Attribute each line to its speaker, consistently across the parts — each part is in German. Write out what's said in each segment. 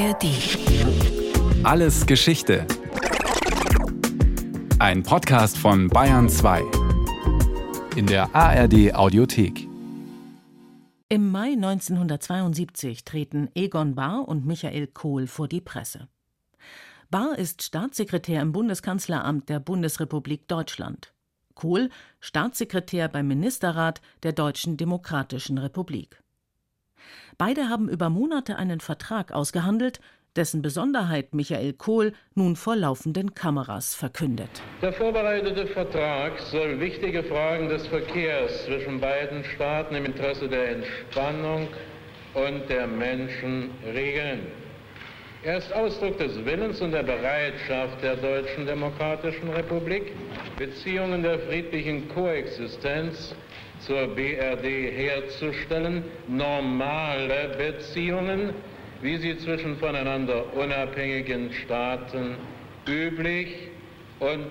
Speaker 1: ARD.
Speaker 2: Alles Geschichte. Ein Podcast von Bayern 2. In der ARD Audiothek.
Speaker 3: Im Mai 1972 treten Egon Bahr und Michael Kohl vor die Presse. Bahr ist Staatssekretär im Bundeskanzleramt der Bundesrepublik Deutschland. Kohl Staatssekretär beim Ministerrat der Deutschen Demokratischen Republik. Beide haben über Monate einen Vertrag ausgehandelt, dessen Besonderheit Michael Kohl nun vor laufenden Kameras verkündet.
Speaker 4: Der vorbereitete Vertrag soll wichtige Fragen des Verkehrs zwischen beiden Staaten im Interesse der Entspannung und der Menschen regeln. Er ist Ausdruck des Willens und der Bereitschaft der Deutschen Demokratischen Republik, Beziehungen der friedlichen Koexistenz zur BRD herzustellen, normale Beziehungen, wie sie zwischen voneinander unabhängigen Staaten üblich und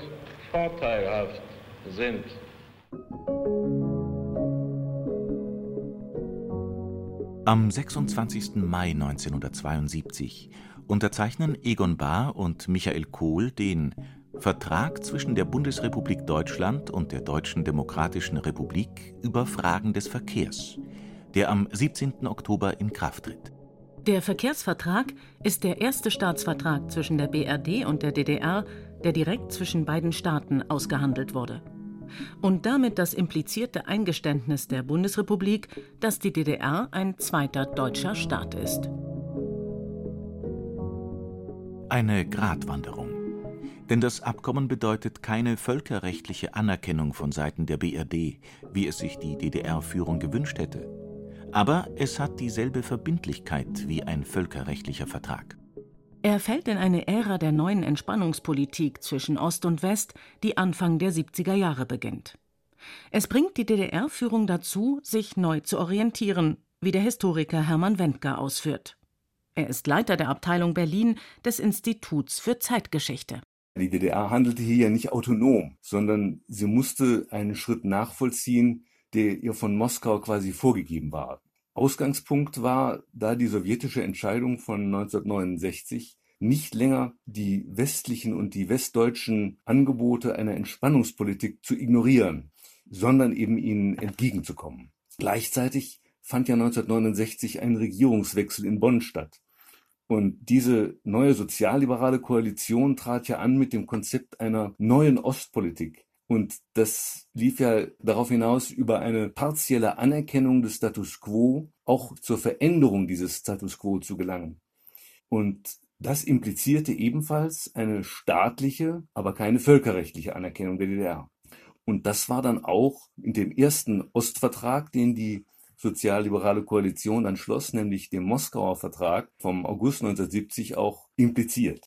Speaker 4: vorteilhaft sind.
Speaker 5: Am 26. Mai 1972 unterzeichnen Egon Bahr und Michael Kohl den Vertrag zwischen der Bundesrepublik Deutschland und der Deutschen Demokratischen Republik über Fragen des Verkehrs, der am 17. Oktober in Kraft tritt.
Speaker 3: Der Verkehrsvertrag ist der erste Staatsvertrag zwischen der BRD und der DDR, der direkt zwischen beiden Staaten ausgehandelt wurde. Und damit das implizierte Eingeständnis der Bundesrepublik, dass die DDR ein zweiter deutscher Staat ist.
Speaker 5: Eine Gratwanderung. Denn das Abkommen bedeutet keine völkerrechtliche Anerkennung von Seiten der BRD, wie es sich die DDR-Führung gewünscht hätte. Aber es hat dieselbe Verbindlichkeit wie ein völkerrechtlicher Vertrag.
Speaker 3: Er fällt in eine Ära der neuen Entspannungspolitik zwischen Ost und West, die Anfang der 70er Jahre beginnt. Es bringt die DDR-Führung dazu, sich neu zu orientieren, wie der Historiker Hermann Wendker ausführt. Er ist Leiter der Abteilung Berlin des Instituts für Zeitgeschichte.
Speaker 6: Die DDR handelte hier ja nicht autonom, sondern sie musste einen Schritt nachvollziehen, der ihr von Moskau quasi vorgegeben war. Ausgangspunkt war da die sowjetische Entscheidung von 1969, nicht länger die westlichen und die westdeutschen Angebote einer Entspannungspolitik zu ignorieren, sondern eben ihnen entgegenzukommen. Gleichzeitig fand ja 1969 ein Regierungswechsel in Bonn statt. Und diese neue sozialliberale Koalition trat ja an mit dem Konzept einer neuen Ostpolitik. Und das lief ja darauf hinaus, über eine partielle Anerkennung des Status quo auch zur Veränderung dieses Status quo zu gelangen. Und das implizierte ebenfalls eine staatliche, aber keine völkerrechtliche Anerkennung der DDR. Und das war dann auch in dem ersten Ostvertrag, den die sozialliberale Koalition dann schloss, nämlich dem Moskauer Vertrag vom August 1970 auch impliziert.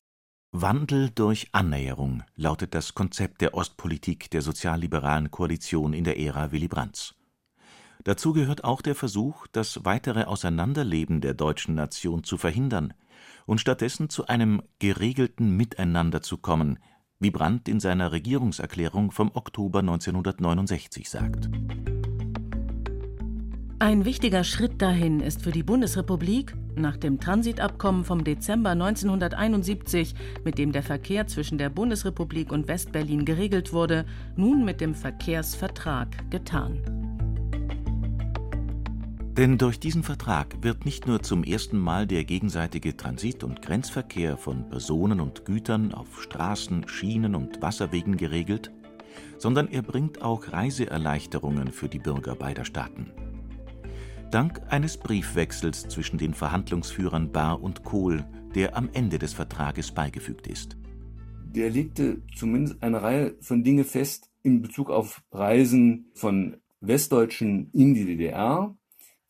Speaker 5: Wandel durch Annäherung lautet das Konzept der Ostpolitik der sozialliberalen Koalition in der Ära Willy Brandts. Dazu gehört auch der Versuch, das weitere Auseinanderleben der deutschen Nation zu verhindern und stattdessen zu einem geregelten Miteinander zu kommen, wie Brandt in seiner Regierungserklärung vom Oktober 1969 sagt.
Speaker 3: Ein wichtiger Schritt dahin ist für die Bundesrepublik, nach dem Transitabkommen vom Dezember 1971, mit dem der Verkehr zwischen der Bundesrepublik und Westberlin geregelt wurde, nun mit dem Verkehrsvertrag getan.
Speaker 5: Denn durch diesen Vertrag wird nicht nur zum ersten Mal der gegenseitige Transit- und Grenzverkehr von Personen und Gütern auf Straßen, Schienen und Wasserwegen geregelt, sondern er bringt auch Reiseerleichterungen für die Bürger beider Staaten dank eines Briefwechsels zwischen den Verhandlungsführern Bahr und Kohl, der am Ende des Vertrages beigefügt ist.
Speaker 6: Der legte zumindest eine Reihe von Dingen fest in Bezug auf Reisen von Westdeutschen in die DDR.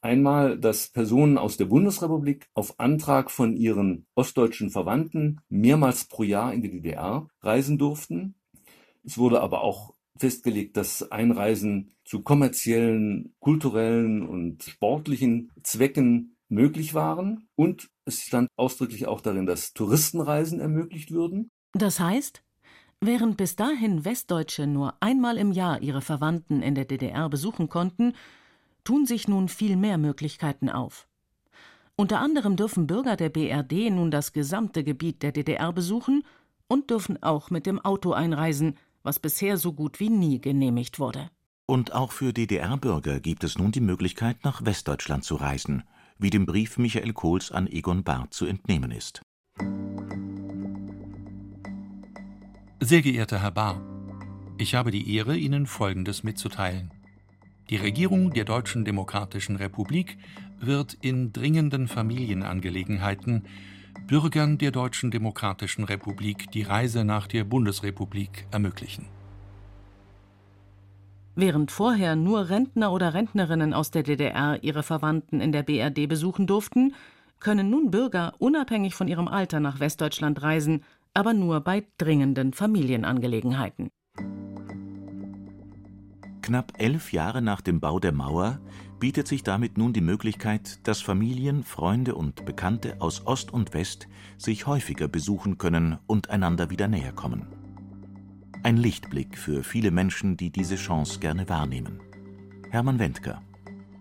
Speaker 6: Einmal, dass Personen aus der Bundesrepublik auf Antrag von ihren ostdeutschen Verwandten mehrmals pro Jahr in die DDR reisen durften. Es wurde aber auch festgelegt, dass Einreisen zu kommerziellen, kulturellen und sportlichen Zwecken möglich waren. Und es stand ausdrücklich auch darin, dass Touristenreisen ermöglicht würden.
Speaker 3: Das heißt, während bis dahin Westdeutsche nur einmal im Jahr ihre Verwandten in der DDR besuchen konnten, tun sich nun viel mehr Möglichkeiten auf. Unter anderem dürfen Bürger der BRD nun das gesamte Gebiet der DDR besuchen und dürfen auch mit dem Auto einreisen, was bisher so gut wie nie genehmigt wurde.
Speaker 5: Und auch für DDR-Bürger gibt es nun die Möglichkeit, nach Westdeutschland zu reisen, wie dem Brief Michael Kohls an Egon Barth zu entnehmen ist.
Speaker 1: Sehr geehrter Herr Bahr, ich habe die Ehre, Ihnen Folgendes mitzuteilen. Die Regierung der Deutschen Demokratischen Republik wird in dringenden Familienangelegenheiten Bürgern der Deutschen Demokratischen Republik die Reise nach der Bundesrepublik ermöglichen.
Speaker 3: Während vorher nur Rentner oder Rentnerinnen aus der DDR ihre Verwandten in der BRD besuchen durften, können nun Bürger unabhängig von ihrem Alter nach Westdeutschland reisen, aber nur bei dringenden Familienangelegenheiten.
Speaker 5: Knapp elf Jahre nach dem Bau der Mauer bietet sich damit nun die Möglichkeit, dass Familien, Freunde und Bekannte aus Ost und West sich häufiger besuchen können und einander wieder näher kommen. Ein Lichtblick für viele Menschen, die diese Chance gerne wahrnehmen. Hermann Wendker.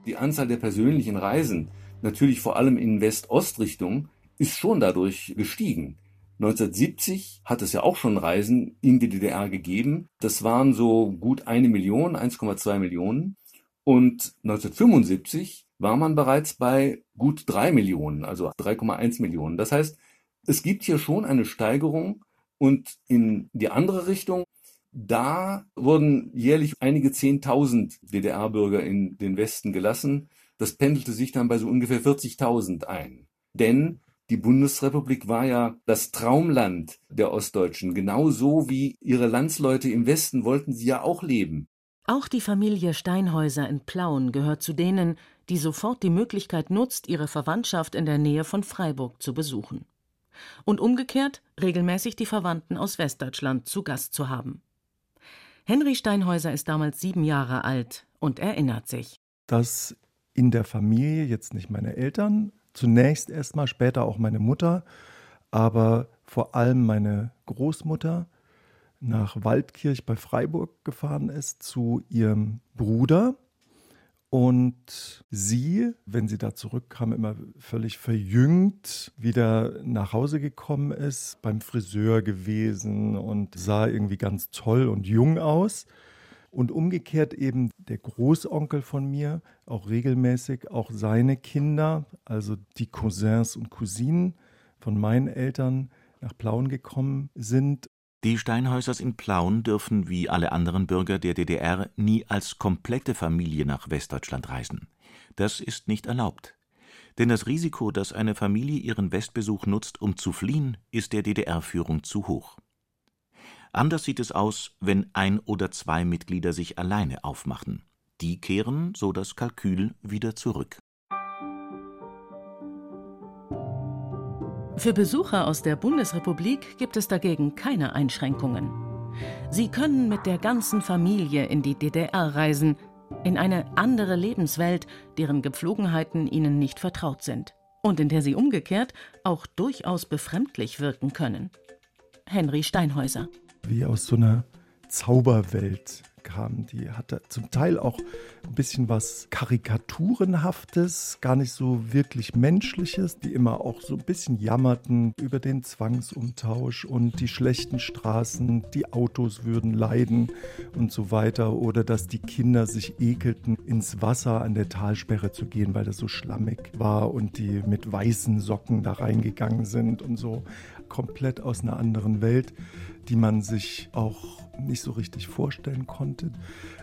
Speaker 6: Die Anzahl der persönlichen Reisen, natürlich vor allem in West-Ost-Richtung, ist schon dadurch gestiegen. 1970 hat es ja auch schon Reisen in die DDR gegeben. Das waren so gut eine Million, 1,2 Millionen. Und 1975 war man bereits bei gut drei Millionen, also 3,1 Millionen. Das heißt, es gibt hier schon eine Steigerung und in die andere Richtung, da wurden jährlich einige Zehntausend DDR-Bürger in den Westen gelassen. Das pendelte sich dann bei so ungefähr 40.000 ein. Denn die Bundesrepublik war ja das Traumland der Ostdeutschen. Genauso wie ihre Landsleute im Westen wollten sie ja auch leben.
Speaker 3: Auch die Familie Steinhäuser in Plauen gehört zu denen, die sofort die Möglichkeit nutzt, ihre Verwandtschaft in der Nähe von Freiburg zu besuchen. Und umgekehrt regelmäßig die Verwandten aus Westdeutschland zu Gast zu haben. Henry Steinhäuser ist damals sieben Jahre alt und erinnert sich.
Speaker 7: Dass in der Familie jetzt nicht meine Eltern, Zunächst erstmal, später auch meine Mutter, aber vor allem meine Großmutter nach Waldkirch bei Freiburg gefahren ist zu ihrem Bruder. Und sie, wenn sie da zurückkam, immer völlig verjüngt wieder nach Hause gekommen ist, beim Friseur gewesen und sah irgendwie ganz toll und jung aus. Und umgekehrt eben der Großonkel von mir, auch regelmäßig, auch seine Kinder, also die Cousins und Cousinen von meinen Eltern nach Plauen gekommen sind.
Speaker 5: Die Steinhäusers in Plauen dürfen wie alle anderen Bürger der DDR nie als komplette Familie nach Westdeutschland reisen. Das ist nicht erlaubt. Denn das Risiko, dass eine Familie ihren Westbesuch nutzt, um zu fliehen, ist der DDR-Führung zu hoch. Anders sieht es aus, wenn ein oder zwei Mitglieder sich alleine aufmachen. Die kehren, so das Kalkül, wieder zurück.
Speaker 3: Für Besucher aus der Bundesrepublik gibt es dagegen keine Einschränkungen. Sie können mit der ganzen Familie in die DDR reisen, in eine andere Lebenswelt, deren Gepflogenheiten ihnen nicht vertraut sind und in der sie umgekehrt auch durchaus befremdlich wirken können. Henry Steinhäuser
Speaker 7: wie aus so einer Zauberwelt kam. Die hatte zum Teil auch ein bisschen was Karikaturenhaftes, gar nicht so wirklich Menschliches, die immer auch so ein bisschen jammerten über den Zwangsumtausch und die schlechten Straßen, die Autos würden leiden und so weiter. Oder dass die Kinder sich ekelten, ins Wasser an der Talsperre zu gehen, weil das so schlammig war und die mit weißen Socken da reingegangen sind und so komplett aus einer anderen Welt, die man sich auch nicht so richtig vorstellen konnte.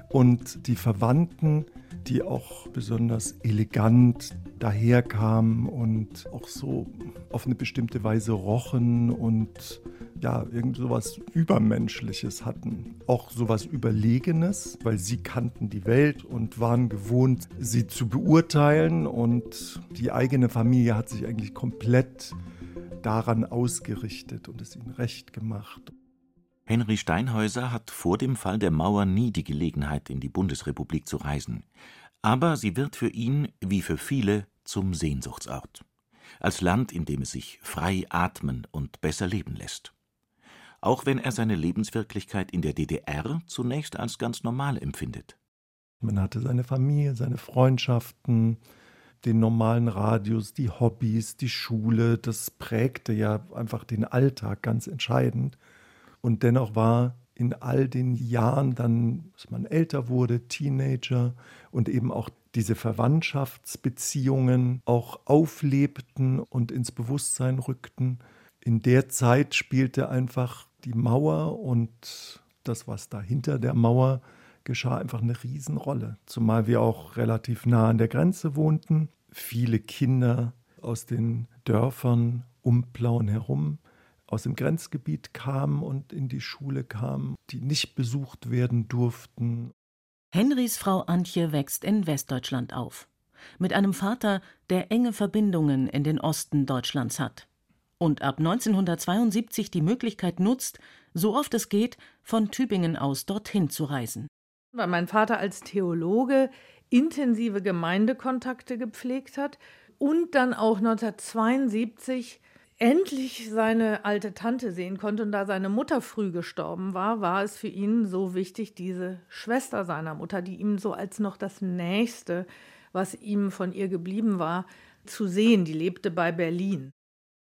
Speaker 7: Und die Verwandten, die auch besonders elegant daherkamen und auch so auf eine bestimmte Weise rochen und ja, irgend sowas Übermenschliches hatten. Auch sowas Überlegenes, weil sie kannten die Welt und waren gewohnt, sie zu beurteilen und die eigene Familie hat sich eigentlich komplett daran ausgerichtet und es ihnen recht gemacht.
Speaker 5: Henry Steinhäuser hat vor dem Fall der Mauer nie die Gelegenheit, in die Bundesrepublik zu reisen. Aber sie wird für ihn, wie für viele, zum Sehnsuchtsort. Als Land, in dem es sich frei atmen und besser leben lässt. Auch wenn er seine Lebenswirklichkeit in der DDR zunächst als ganz normal empfindet.
Speaker 7: Man hatte seine Familie, seine Freundschaften, den normalen Radius, die Hobbys, die Schule. Das prägte ja einfach den Alltag ganz entscheidend. Und dennoch war in all den Jahren dann, dass man älter wurde, Teenager und eben auch diese Verwandtschaftsbeziehungen auch auflebten und ins Bewusstsein rückten. In der Zeit spielte einfach die Mauer und das, was da hinter der Mauer geschah, einfach eine Riesenrolle. Zumal wir auch relativ nah an der Grenze wohnten. Viele Kinder aus den Dörfern um Plauen herum aus dem Grenzgebiet kamen und in die Schule kamen, die nicht besucht werden durften.
Speaker 3: Henrys Frau Antje wächst in Westdeutschland auf. Mit einem Vater, der enge Verbindungen in den Osten Deutschlands hat. Und ab 1972 die Möglichkeit nutzt, so oft es geht, von Tübingen aus dorthin zu reisen.
Speaker 8: Weil mein Vater als Theologe intensive Gemeindekontakte gepflegt hat und dann auch 1972 endlich seine alte Tante sehen konnte und da seine Mutter früh gestorben war, war es für ihn so wichtig, diese Schwester seiner Mutter, die ihm so als noch das Nächste, was ihm von ihr geblieben war, zu sehen. Die lebte bei Berlin.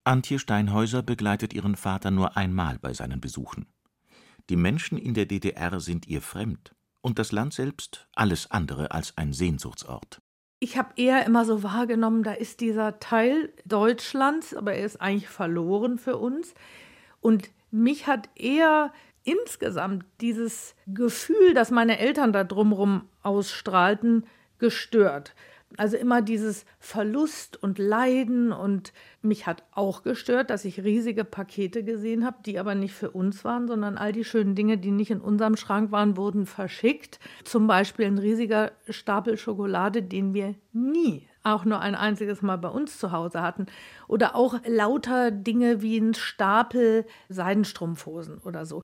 Speaker 5: Antje Steinhäuser begleitet ihren Vater nur einmal bei seinen Besuchen. Die Menschen in der DDR sind ihr fremd und das Land selbst alles andere als ein Sehnsuchtsort
Speaker 8: ich habe eher immer so wahrgenommen, da ist dieser Teil Deutschlands, aber er ist eigentlich verloren für uns. Und mich hat eher insgesamt dieses Gefühl, das meine Eltern da drumherum ausstrahlten, gestört. Also immer dieses Verlust und Leiden und mich hat auch gestört, dass ich riesige Pakete gesehen habe, die aber nicht für uns waren, sondern all die schönen Dinge, die nicht in unserem Schrank waren, wurden verschickt. Zum Beispiel ein riesiger Stapel Schokolade, den wir nie auch nur ein einziges Mal bei uns zu Hause hatten. Oder auch lauter Dinge wie ein Stapel Seidenstrumpfhosen oder so.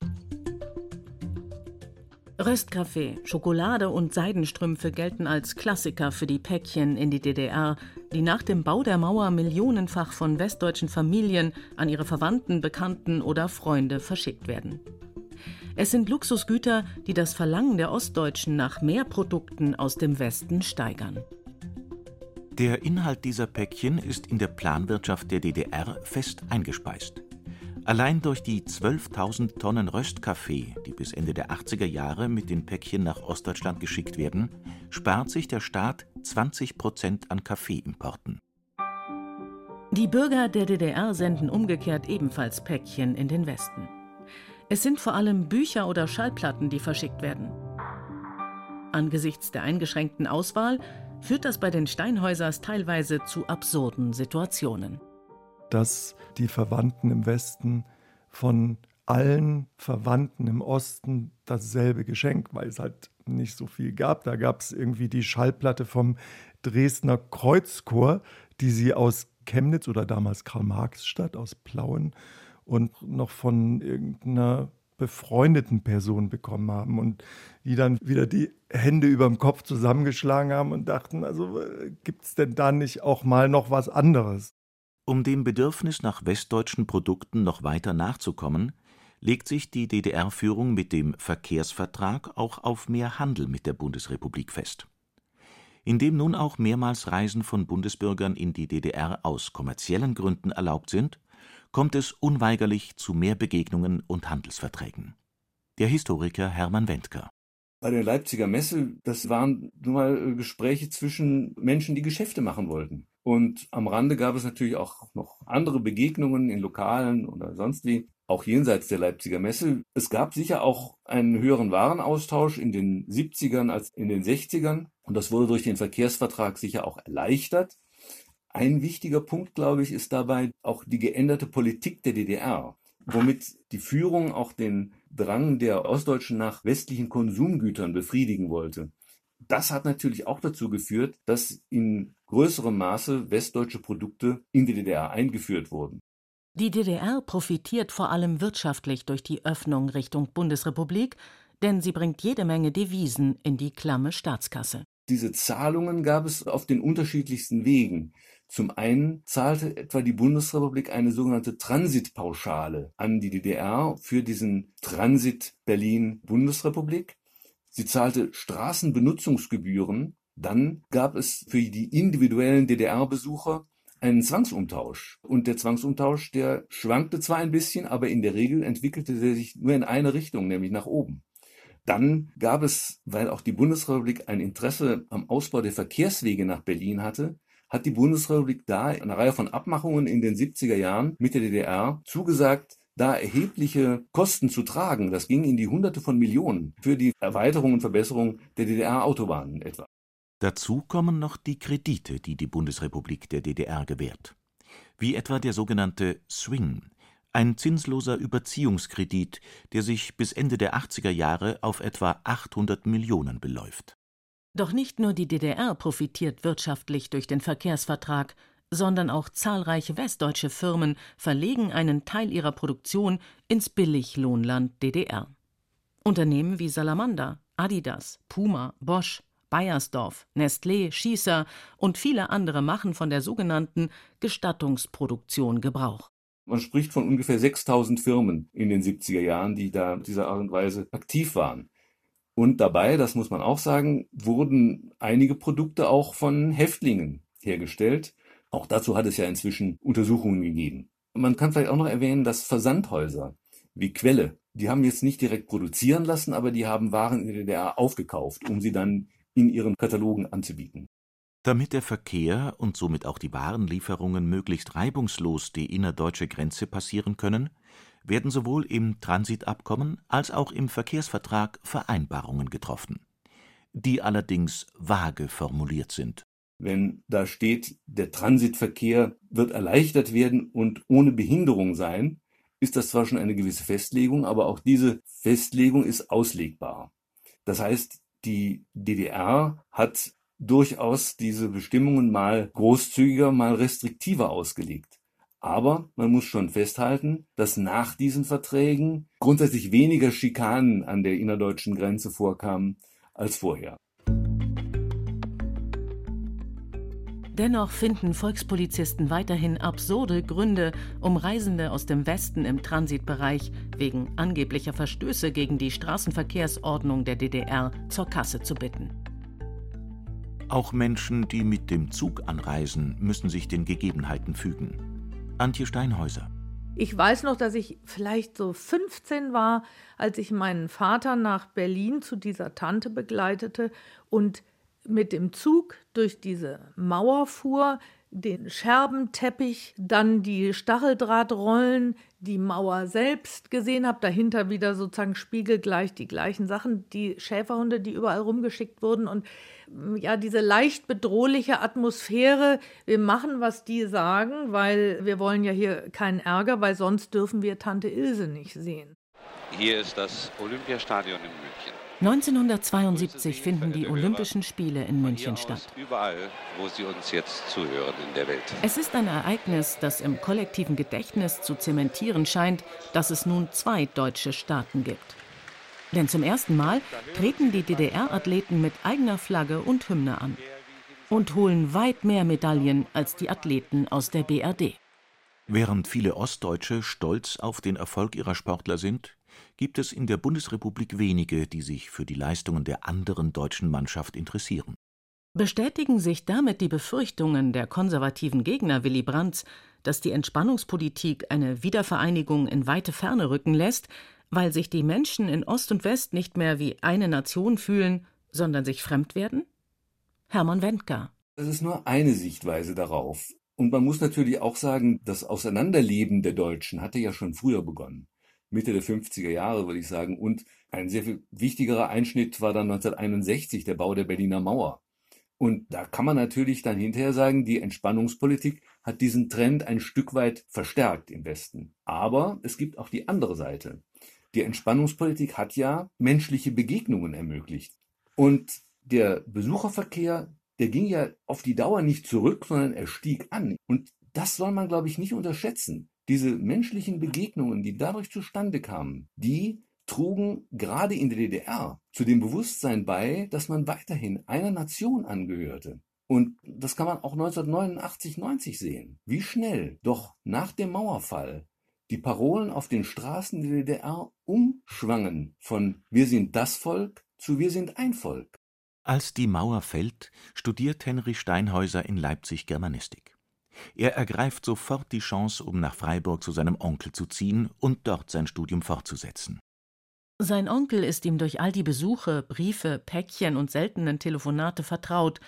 Speaker 3: Röstkaffee, Schokolade und Seidenstrümpfe gelten als Klassiker für die Päckchen in die DDR, die nach dem Bau der Mauer millionenfach von westdeutschen Familien an ihre Verwandten, Bekannten oder Freunde verschickt werden. Es sind Luxusgüter, die das Verlangen der Ostdeutschen nach mehr Produkten aus dem Westen steigern.
Speaker 5: Der Inhalt dieser Päckchen ist in der Planwirtschaft der DDR fest eingespeist. Allein durch die 12.000 Tonnen Röstkaffee, die bis Ende der 80er Jahre mit den Päckchen nach Ostdeutschland geschickt werden, spart sich der Staat 20 Prozent an Kaffeeimporten.
Speaker 3: Die Bürger der DDR senden umgekehrt ebenfalls Päckchen in den Westen. Es sind vor allem Bücher oder Schallplatten, die verschickt werden. Angesichts der eingeschränkten Auswahl führt das bei den Steinhäusers teilweise zu absurden Situationen
Speaker 7: dass die Verwandten im Westen von allen Verwandten im Osten dasselbe Geschenk, weil es halt nicht so viel gab. Da gab es irgendwie die Schallplatte vom Dresdner Kreuzchor, die sie aus Chemnitz oder damals Karl-Marx-Stadt aus Plauen und noch von irgendeiner befreundeten Person bekommen haben und die dann wieder die Hände über dem Kopf zusammengeschlagen haben und dachten, also äh, gibt es denn da nicht auch mal noch was anderes?
Speaker 5: Um dem Bedürfnis nach westdeutschen Produkten noch weiter nachzukommen, legt sich die DDR-Führung mit dem Verkehrsvertrag auch auf mehr Handel mit der Bundesrepublik fest. Indem nun auch mehrmals Reisen von Bundesbürgern in die DDR aus kommerziellen Gründen erlaubt sind, kommt es unweigerlich zu mehr Begegnungen und Handelsverträgen. Der Historiker Hermann Wendker
Speaker 6: bei der Leipziger Messe, das waren nun mal Gespräche zwischen Menschen, die Geschäfte machen wollten. Und am Rande gab es natürlich auch noch andere Begegnungen in Lokalen oder sonst wie, auch jenseits der Leipziger Messe. Es gab sicher auch einen höheren Warenaustausch in den 70ern als in den 60ern. Und das wurde durch den Verkehrsvertrag sicher auch erleichtert. Ein wichtiger Punkt, glaube ich, ist dabei auch die geänderte Politik der DDR, womit die Führung auch den Drang der Ostdeutschen nach westlichen Konsumgütern befriedigen wollte. Das hat natürlich auch dazu geführt, dass in größerem Maße westdeutsche Produkte in die DDR eingeführt wurden.
Speaker 3: Die DDR profitiert vor allem wirtschaftlich durch die Öffnung Richtung Bundesrepublik, denn sie bringt jede Menge Devisen in die klamme Staatskasse.
Speaker 6: Diese Zahlungen gab es auf den unterschiedlichsten Wegen. Zum einen zahlte etwa die Bundesrepublik eine sogenannte Transitpauschale an die DDR für diesen Transit Berlin-Bundesrepublik. Sie zahlte Straßenbenutzungsgebühren Dann gab es für die individuellen DDR-Besucher einen Zwangsumtausch. Und der Zwangsumtausch, der schwankte zwar ein bisschen, aber in der Regel entwickelte er sich nur in eine Richtung, nämlich nach oben. Dann gab es, weil auch die Bundesrepublik ein Interesse am Ausbau der Verkehrswege nach Berlin hatte, hat die Bundesrepublik da eine Reihe von Abmachungen in den 70er Jahren mit der DDR zugesagt, da erhebliche Kosten zu tragen. Das ging in die Hunderte von Millionen für die Erweiterung und Verbesserung der DDR-Autobahnen etwa.
Speaker 5: Dazu kommen noch die Kredite, die die Bundesrepublik der DDR gewährt, wie etwa der sogenannte Swing, ein zinsloser Überziehungskredit, der sich bis Ende der 80er Jahre auf etwa 800 Millionen beläuft.
Speaker 3: Doch nicht nur die DDR profitiert wirtschaftlich durch den Verkehrsvertrag, sondern auch zahlreiche westdeutsche Firmen verlegen einen Teil ihrer Produktion ins Billiglohnland DDR. Unternehmen wie Salamander, Adidas, Puma, Bosch, Bayersdorf, Nestlé, Schießer und viele andere machen von der sogenannten Gestattungsproduktion Gebrauch.
Speaker 6: Man spricht von ungefähr 6000 Firmen in den 70er Jahren, die da dieser Art und Weise aktiv waren. Und dabei, das muss man auch sagen, wurden einige Produkte auch von Häftlingen hergestellt. Auch dazu hat es ja inzwischen Untersuchungen gegeben. Man kann vielleicht auch noch erwähnen, dass Versandhäuser wie Quelle, die haben jetzt nicht direkt produzieren lassen, aber die haben Waren in der DDR aufgekauft, um sie dann in ihren Katalogen anzubieten.
Speaker 5: Damit der Verkehr und somit auch die Warenlieferungen möglichst reibungslos die innerdeutsche Grenze passieren können, werden sowohl im Transitabkommen als auch im Verkehrsvertrag Vereinbarungen getroffen, die allerdings vage formuliert sind.
Speaker 6: Wenn da steht, der Transitverkehr wird erleichtert werden und ohne Behinderung sein, ist das zwar schon eine gewisse Festlegung, aber auch diese Festlegung ist auslegbar. Das heißt, die DDR hat durchaus diese Bestimmungen mal großzügiger, mal restriktiver ausgelegt. Aber man muss schon festhalten, dass nach diesen Verträgen grundsätzlich weniger Schikanen an der innerdeutschen Grenze vorkamen als vorher.
Speaker 3: Dennoch finden Volkspolizisten weiterhin absurde Gründe, um Reisende aus dem Westen im Transitbereich wegen angeblicher Verstöße gegen die Straßenverkehrsordnung der DDR zur Kasse zu bitten.
Speaker 5: Auch Menschen, die mit dem Zug anreisen, müssen sich den Gegebenheiten fügen. Antje Steinhäuser.
Speaker 8: Ich weiß noch, dass ich vielleicht so 15 war, als ich meinen Vater nach Berlin zu dieser Tante begleitete und mit dem Zug durch diese Mauer fuhr, den Scherbenteppich, dann die Stacheldrahtrollen, die Mauer selbst gesehen habe, dahinter wieder sozusagen spiegelgleich die gleichen Sachen, die Schäferhunde, die überall rumgeschickt wurden und mm, ja, diese leicht bedrohliche Atmosphäre, wir machen, was die sagen, weil wir wollen ja hier keinen Ärger, weil sonst dürfen wir Tante Ilse nicht sehen.
Speaker 9: Hier ist das Olympiastadion in München.
Speaker 3: 1972 finden die Olympischen Spiele in München statt.
Speaker 9: Überall, wo Sie uns jetzt zuhören in der Welt.
Speaker 3: Es ist ein Ereignis, das im kollektiven Gedächtnis zu zementieren scheint, dass es nun zwei deutsche Staaten gibt. Denn zum ersten Mal treten die DDR-Athleten mit eigener Flagge und Hymne an und holen weit mehr Medaillen als die Athleten aus der BRD.
Speaker 5: Während viele Ostdeutsche stolz auf den Erfolg ihrer Sportler sind, gibt es in der Bundesrepublik wenige, die sich für die Leistungen der anderen deutschen Mannschaft interessieren.
Speaker 3: Bestätigen sich damit die Befürchtungen der konservativen Gegner Willy Brandts, dass die Entspannungspolitik eine Wiedervereinigung in weite Ferne rücken lässt, weil sich die Menschen in Ost und West nicht mehr wie eine Nation fühlen, sondern sich fremd werden? Hermann Wendker.
Speaker 6: Das ist nur eine Sichtweise darauf. Und man muss natürlich auch sagen, das Auseinanderleben der Deutschen hatte ja schon früher begonnen. Mitte der 50er Jahre, würde ich sagen. Und ein sehr viel wichtigerer Einschnitt war dann 1961 der Bau der Berliner Mauer. Und da kann man natürlich dann hinterher sagen, die Entspannungspolitik hat diesen Trend ein Stück weit verstärkt im Westen. Aber es gibt auch die andere Seite. Die Entspannungspolitik hat ja menschliche Begegnungen ermöglicht. Und der Besucherverkehr, der ging ja auf die Dauer nicht zurück, sondern er stieg an. Und das soll man, glaube ich, nicht unterschätzen. Diese menschlichen Begegnungen, die dadurch zustande kamen, die trugen gerade in der DDR zu dem Bewusstsein bei, dass man weiterhin einer Nation angehörte. Und das kann man auch 1989, 90 sehen. Wie schnell doch nach dem Mauerfall die Parolen auf den Straßen der DDR umschwangen von Wir sind das Volk zu Wir sind ein Volk.
Speaker 5: Als die Mauer fällt, studiert Henry Steinhäuser in Leipzig Germanistik. Er ergreift sofort die Chance, um nach Freiburg zu seinem Onkel zu ziehen und dort sein Studium fortzusetzen.
Speaker 3: Sein Onkel ist ihm durch all die Besuche, Briefe, Päckchen und seltenen Telefonate vertraut,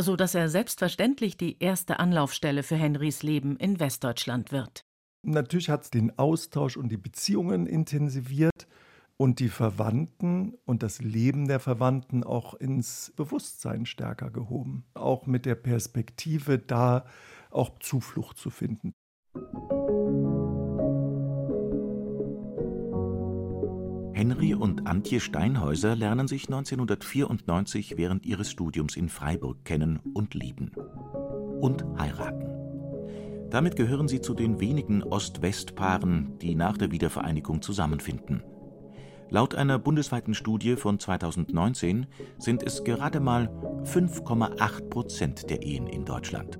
Speaker 3: so dass er selbstverständlich die erste Anlaufstelle für Henrys Leben in Westdeutschland wird.
Speaker 7: Natürlich hat es den Austausch und die Beziehungen intensiviert und die Verwandten und das Leben der Verwandten auch ins Bewusstsein stärker gehoben. Auch mit der Perspektive, da auch Zuflucht zu finden.
Speaker 5: Henry und Antje Steinhäuser lernen sich 1994 während ihres Studiums in Freiburg kennen und lieben. Und heiraten. Damit gehören sie zu den wenigen Ost-West-Paaren, die nach der Wiedervereinigung zusammenfinden. Laut einer bundesweiten Studie von 2019 sind es gerade mal 5,8 Prozent der Ehen in Deutschland.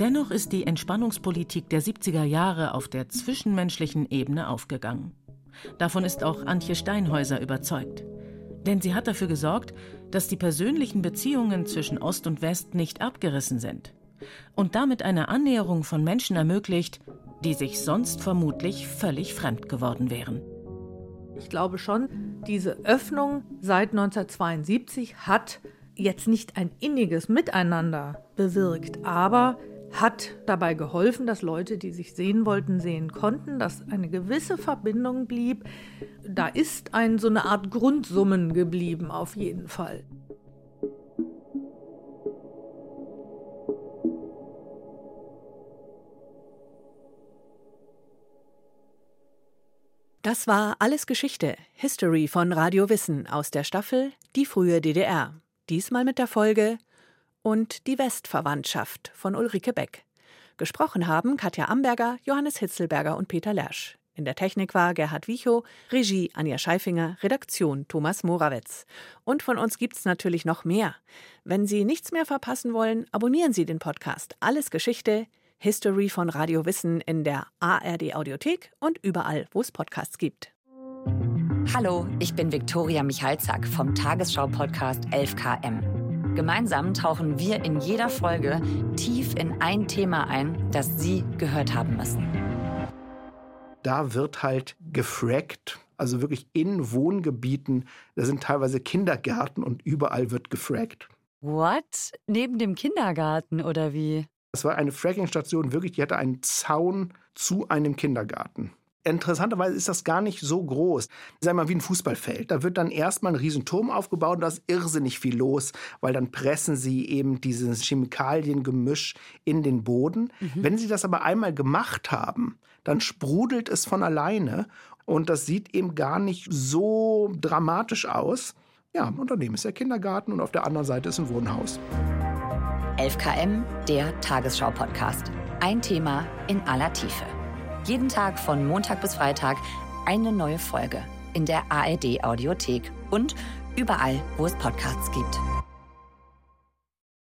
Speaker 3: Dennoch ist die Entspannungspolitik der 70er Jahre auf der zwischenmenschlichen Ebene aufgegangen. Davon ist auch Antje Steinhäuser überzeugt. Denn sie hat dafür gesorgt, dass die persönlichen Beziehungen zwischen Ost und West nicht abgerissen sind und damit eine Annäherung von Menschen ermöglicht, die sich sonst vermutlich völlig fremd geworden wären.
Speaker 8: Ich glaube schon, diese Öffnung seit 1972 hat jetzt nicht ein inniges Miteinander bewirkt, aber hat dabei geholfen, dass Leute, die sich sehen wollten, sehen konnten, dass eine gewisse Verbindung blieb. Da ist ein, so eine Art Grundsummen geblieben, auf jeden Fall.
Speaker 10: Das war Alles Geschichte, History von Radio Wissen aus der Staffel Die frühe DDR. Diesmal mit der Folge und Die Westverwandtschaft von Ulrike Beck. Gesprochen haben Katja Amberger, Johannes Hitzelberger und Peter Lersch. In der Technik war Gerhard Wichow, Regie Anja Scheifinger, Redaktion Thomas Morawetz. Und von uns gibt's natürlich noch mehr. Wenn Sie nichts mehr verpassen wollen, abonnieren Sie den Podcast Alles Geschichte, History von Radio Wissen in der ARD Audiothek und überall, wo es Podcasts gibt.
Speaker 11: Hallo, ich bin Viktoria Michalzack vom Tagesschau-Podcast 11KM. Gemeinsam tauchen wir in jeder Folge tief in ein Thema ein, das Sie gehört haben müssen.
Speaker 12: Da wird halt gefrackt, also wirklich in Wohngebieten. Da sind teilweise Kindergärten und überall wird gefrackt.
Speaker 11: What? Neben dem Kindergarten oder wie?
Speaker 12: Das war eine Fracking-Station, wirklich, die hatte einen Zaun zu einem Kindergarten. Interessanterweise ist das gar nicht so groß. Sei mal wie ein Fußballfeld. Da wird dann erstmal ein Riesenturm aufgebaut und da ist irrsinnig viel los, weil dann pressen sie eben dieses Chemikaliengemisch in den Boden. Mhm. Wenn sie das aber einmal gemacht haben, dann sprudelt es von alleine und das sieht eben gar nicht so dramatisch aus. Ja, und daneben ist der Kindergarten und auf der anderen Seite ist ein Wohnhaus.
Speaker 11: 11KM, der Tagesschau-Podcast. Ein Thema in aller Tiefe. Jeden Tag von Montag bis Freitag eine neue Folge in der ARD Audiothek und überall, wo es Podcasts gibt.